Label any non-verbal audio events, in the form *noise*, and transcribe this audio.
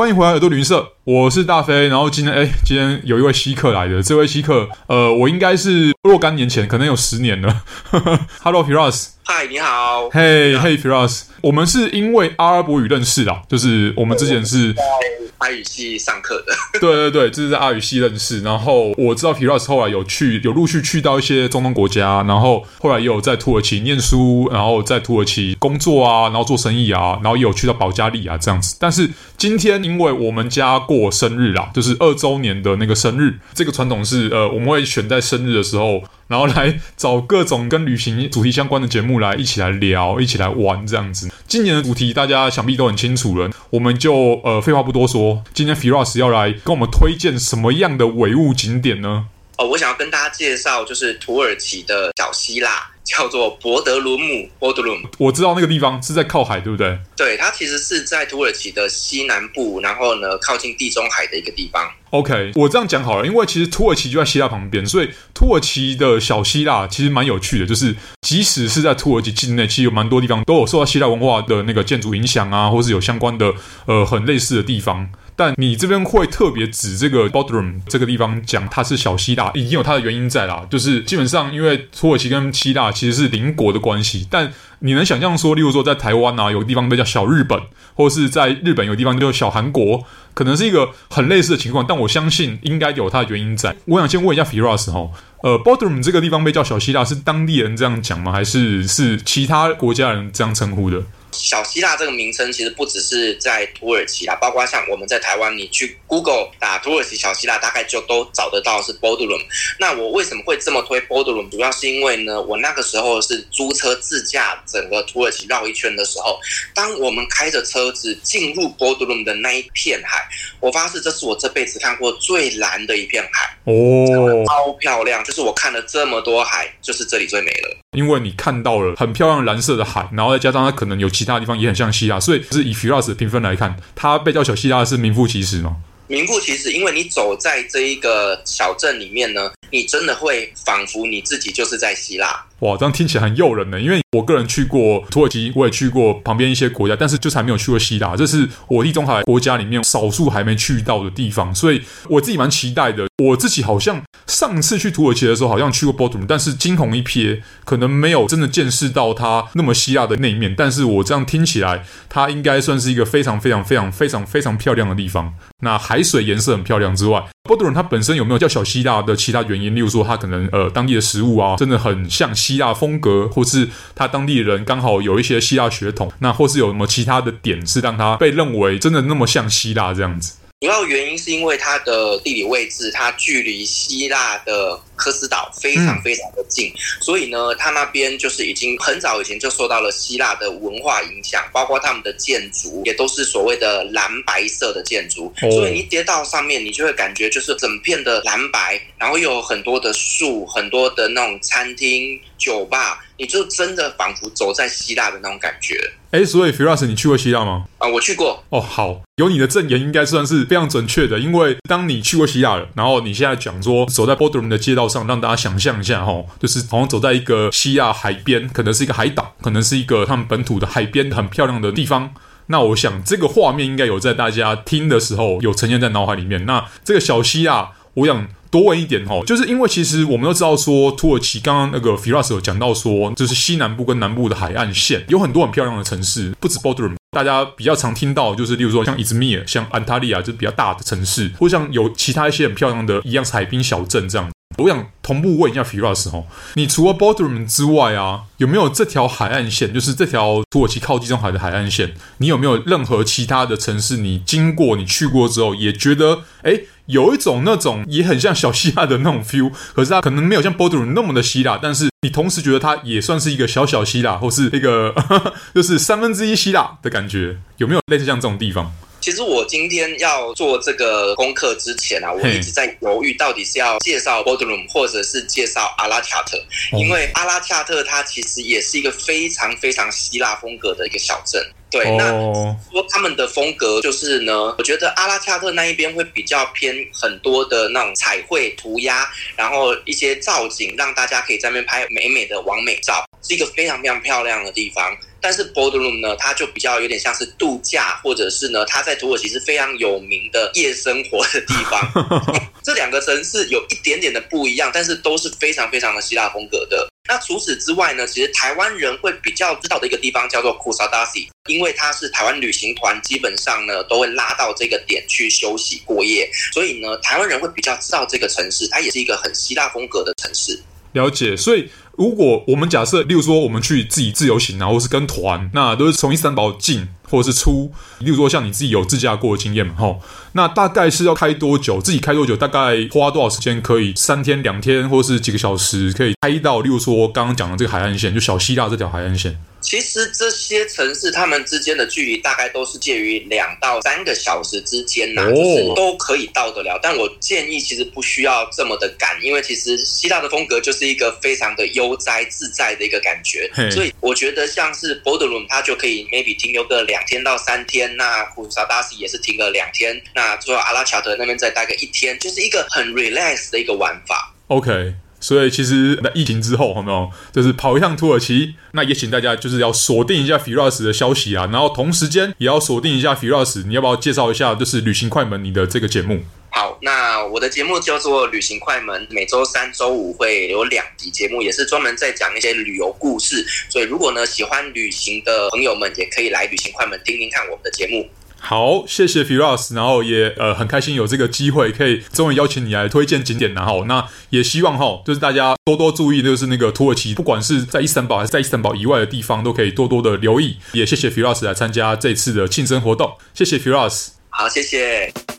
欢迎回来耳朵旅行社，我是大飞。然后今天，哎，今天有一位稀客来的，这位稀客，呃，我应该是若干年前，可能有十年了。*laughs* Hello，Firas。嗨，你好。嘿，嘿，Firas。我们是因为阿拉伯语认识的，就是我们之前是在阿语系上课的。*laughs* 对对对，这是在阿语系认识。然后我知道 Firas 后来有去，有陆续去到一些中东国家，然后后来也有在土耳其念书，然后在土耳其工作啊，然后做生意啊，然后也有去到保加利亚这样子。但是今天因为我们家过生日啦，就是二周年的那个生日，这个传统是呃，我们会选在生日的时候，然后来找各种跟旅行主题相关的节目来一起来聊，一起来玩这样子。今年的主题大家想必都很清楚了，我们就呃废话不多说，今天 Firas 要来跟我们推荐什么样的伪物景点呢？哦，我想要跟大家介绍就是土耳其的小希腊。叫做博德鲁姆 （Bodrum），我知道那个地方是在靠海，对不对？对，它其实是在土耳其的西南部，然后呢，靠近地中海的一个地方。OK，我这样讲好了，因为其实土耳其就在希腊旁边，所以土耳其的小希腊其实蛮有趣的。就是即使是在土耳其境内，其实有蛮多地方都有受到希腊文化的那个建筑影响啊，或是有相关的呃很类似的地方。但你这边会特别指这个 Bodrum 这个地方讲它是小希腊，已经有它的原因在啦。就是基本上因为土耳其跟希腊其实是邻国的关系，但你能想象说，例如说在台湾啊，有地方被叫小日本，或是在日本有地方叫小韩国，可能是一个很类似的情况。但我相信应该有它的原因在。我想先问一下 Firas 哈，呃，Bodrum 这个地方被叫小希腊，是当地人这样讲吗？还是是其他国家人这样称呼的？小希腊这个名称其实不只是在土耳其啦，包括像我们在台湾，你去 Google 打土耳其小希腊，大概就都找得到是 Bodrum。那我为什么会这么推 Bodrum？主要是因为呢，我那个时候是租车自驾整个土耳其绕一圈的时候，当我们开着车子进入 Bodrum 的那一片海，我发誓这是我这辈子看过最蓝的一片海哦，超漂亮！就是我看了这么多海，就是这里最美了。因为你看到了很漂亮蓝色的海，然后再加上它可能有其他地方也很像希腊，所以是以 Firas 的评分来看，它被叫小希腊是名副其实吗？名副其实，因为你走在这一个小镇里面呢，你真的会仿佛你自己就是在希腊。哇，这样听起来很诱人呢。因为我个人去过土耳其，我也去过旁边一些国家，但是就是还没有去过希腊。这是我地中海国家里面少数还没去到的地方，所以我自己蛮期待的。我自己好像上次去土耳其的时候，好像去过 Bodrum，但是惊鸿一瞥，可能没有真的见识到它那么希腊的那一面。但是我这样听起来，它应该算是一个非常非常非常非常非常漂亮的地方。那海水颜色很漂亮之外波多尔他本身有没有叫小希腊的其他原因？例如说，他可能呃当地的食物啊，真的很像希腊风格，或是他当地人刚好有一些希腊血统，那或是有什么其他的点是让他被认为真的那么像希腊这样子？主要原因是因为它的地理位置，它距离希腊的科斯岛非常非常的近，嗯、所以呢，它那边就是已经很早以前就受到了希腊的文化影响，包括他们的建筑也都是所谓的蓝白色的建筑，哦、所以你跌到上面，你就会感觉就是整片的蓝白，然后又有很多的树，很多的那种餐厅、酒吧。你就真的仿佛走在希腊的那种感觉。哎，所以 Firas，你去过希腊吗？啊，我去过。哦，好，有你的证言应该算是非常准确的。因为当你去过希腊了，然后你现在讲说走在 Bodrum 的街道上，让大家想象一下哈，就是好像走在一个希腊海边，可能是一个海岛，可能是一个他们本土的海边很漂亮的地方。那我想这个画面应该有在大家听的时候有呈现在脑海里面。那这个小希腊，我想。多问一点哈，就是因为其实我们都知道说，土耳其刚刚那个 Firas 有讲到说，就是西南部跟南部的海岸线有很多很漂亮的城市，不止 Bodrum，大家比较常听到就是，例如说像 Izmir、像安塔利亚，就是比较大的城市，或像有其他一些很漂亮的一样是海滨小镇这样。我想同步问一下 Firas 哈，你除了 Bodrum 之外啊，有没有这条海岸线，就是这条土耳其靠地中海的海岸线，你有没有任何其他的城市，你经过你去过之后，也觉得诶有一种那种也很像小希腊的那种 feel，可是它可能没有像 Bodrum 那么的希腊，但是你同时觉得它也算是一个小小希腊，或是一个呵呵 *laughs* 就是三分之一希腊的感觉，有没有类似像这种地方？其实我今天要做这个功课之前啊，我一直在犹豫到底是要介绍 Bodrum 或者是介绍阿拉恰特，因为阿拉恰特它其实也是一个非常非常希腊风格的一个小镇。对，那说他们的风格就是呢，我觉得阿拉恰特那一边会比较偏很多的那种彩绘涂鸦，然后一些造景让大家可以在那边拍美美的完美照。是一个非常非常漂亮的地方。但是 Bodrum 呢，它就比较有点像是度假，或者是呢，它在土耳其是非常有名的夜生活的地方。*laughs* 这两个城市有一点点的不一样，但是都是非常非常的希腊风格的。那除此之外呢，其实台湾人会比较知道的一个地方叫做 Kusadasi，因为它是台湾旅行团基本上呢都会拉到这个点去休息过夜，所以呢，台湾人会比较知道这个城市，它也是一个很希腊风格的城市。了解，所以。如果我们假设，例如说我们去自己自由行然后是跟团，那都是从伊斯坦堡进或者是出。例如说像你自己有自驾过的经验嘛，吼，那大概是要开多久？自己开多久？大概花多少时间？可以三天、两天，或是几个小时，可以开到？例如说刚刚讲的这个海岸线，就小希腊这条海岸线。其实这些城市他们之间的距离大概都是介于两到三个小时之间呐、啊，就是都可以到得了。但我建议其实不需要这么的赶，因为其实希腊的风格就是一个非常的悠哉自在的一个感觉，所以我觉得像是 Bodrum 它就可以 maybe 停留个两天到三天，那 Kusadasi 也是停个两天，那最后阿拉乔德那边再待个一天，就是一个很 relax 的一个玩法。OK。所以其实在疫情之后，有没有就是跑一趟土耳其？那也请大家就是要锁定一下 Firas 的消息啊，然后同时间也要锁定一下 Firas。你要不要介绍一下就是旅行快门你的这个节目？好，那我的节目叫做旅行快门，每周三、周五会有两集节目，也是专门在讲一些旅游故事。所以如果呢喜欢旅行的朋友们，也可以来旅行快门听听看我们的节目。好，谢谢 Firas，然后也呃很开心有这个机会可以终于邀请你来推荐景点，然后那也希望哈，就是大家多多注意，就是那个土耳其，不管是在伊斯坦堡还是在伊斯坦堡以外的地方，都可以多多的留意。也谢谢 Firas 来参加这次的庆生活动，谢谢 Firas。好，谢谢。